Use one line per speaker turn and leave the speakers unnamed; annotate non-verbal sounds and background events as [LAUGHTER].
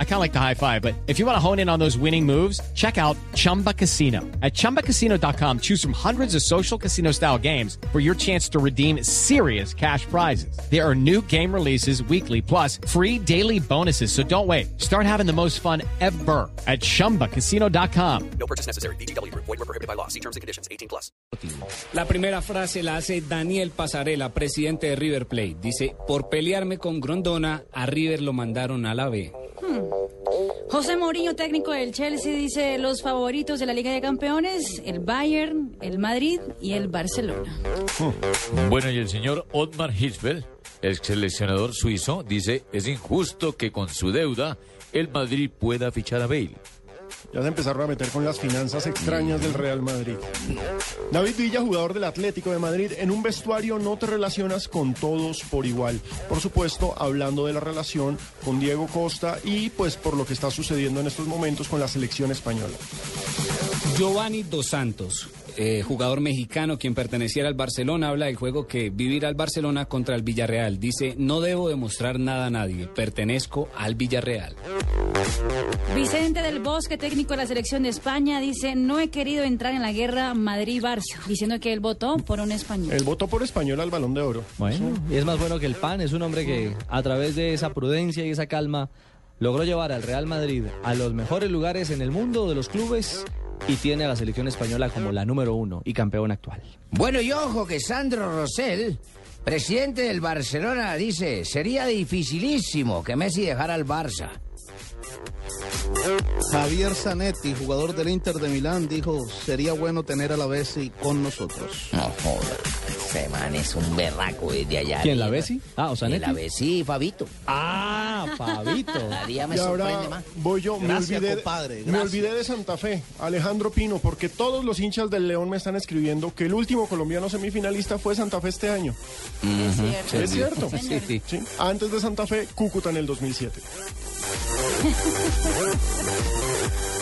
I kind of like the high five, but if you want to hone in on those winning moves, check out Chumba Casino. At chumbacasino.com, choose from hundreds of social casino style games for your chance to redeem serious cash prizes. There are new game releases weekly, plus free daily bonuses. So don't wait. Start having the most fun ever at chumbacasino.com.
No purchase necessary. BGW. Void were prohibited by law. See terms and conditions. 18 plus.
La primera frase la hace Daniel Pasarela, presidente de River Plate. Dice, por pelearme con Grondona, a River lo mandaron a la B.
José Mourinho, técnico del Chelsea, dice los favoritos de la Liga de Campeones, el Bayern, el Madrid y el Barcelona.
Bueno, y el señor Otmar Hitzfeld, el seleccionador suizo, dice, es injusto que con su deuda el Madrid pueda fichar a Bale.
Ya se empezaron a meter con las finanzas extrañas del Real Madrid. David Villa, jugador del Atlético de Madrid, en un vestuario no te relacionas con todos por igual. Por supuesto, hablando de la relación con Diego Costa y pues por lo que está sucediendo en estos momentos con la selección española.
Giovanni Dos Santos, eh, jugador mexicano quien perteneciera al Barcelona, habla del juego que vivir al Barcelona contra el Villarreal. Dice, no debo demostrar nada a nadie, pertenezco al Villarreal.
Vicente del Bosque, técnico de la selección de España, dice no he querido entrar en la guerra Madrid-Barça, diciendo que él votó por un español.
El voto por español al balón de oro.
Bueno, y es más bueno que el PAN, es un hombre que a través de esa prudencia y esa calma logró llevar al Real Madrid a los mejores lugares en el mundo de los clubes y tiene a la selección española como la número uno y campeón actual.
Bueno, y ojo que Sandro Rosell, presidente del Barcelona, dice, sería dificilísimo que Messi dejara el Barça.
Javier Zanetti, jugador del Inter de Milán, dijo, sería bueno tener a la Bessi con nosotros.
No joda, ese man es un berraco desde allá.
¿Quién, la. Bessi? Ah, o Zanetti.
La Bessi, Fabito.
Ah, Fabito. [LAUGHS]
Día me
Y
sorprende
ahora
más.
voy yo, me
Gracias,
olvidé,
compadre,
me olvidé de Santa Fe, Alejandro Pino, porque todos los hinchas del León me están escribiendo que el último colombiano semifinalista fue Santa Fe este año. Es cierto.
Sí, sí.
Sí. Antes de Santa Fe, Cúcuta en el 2007. Thank you.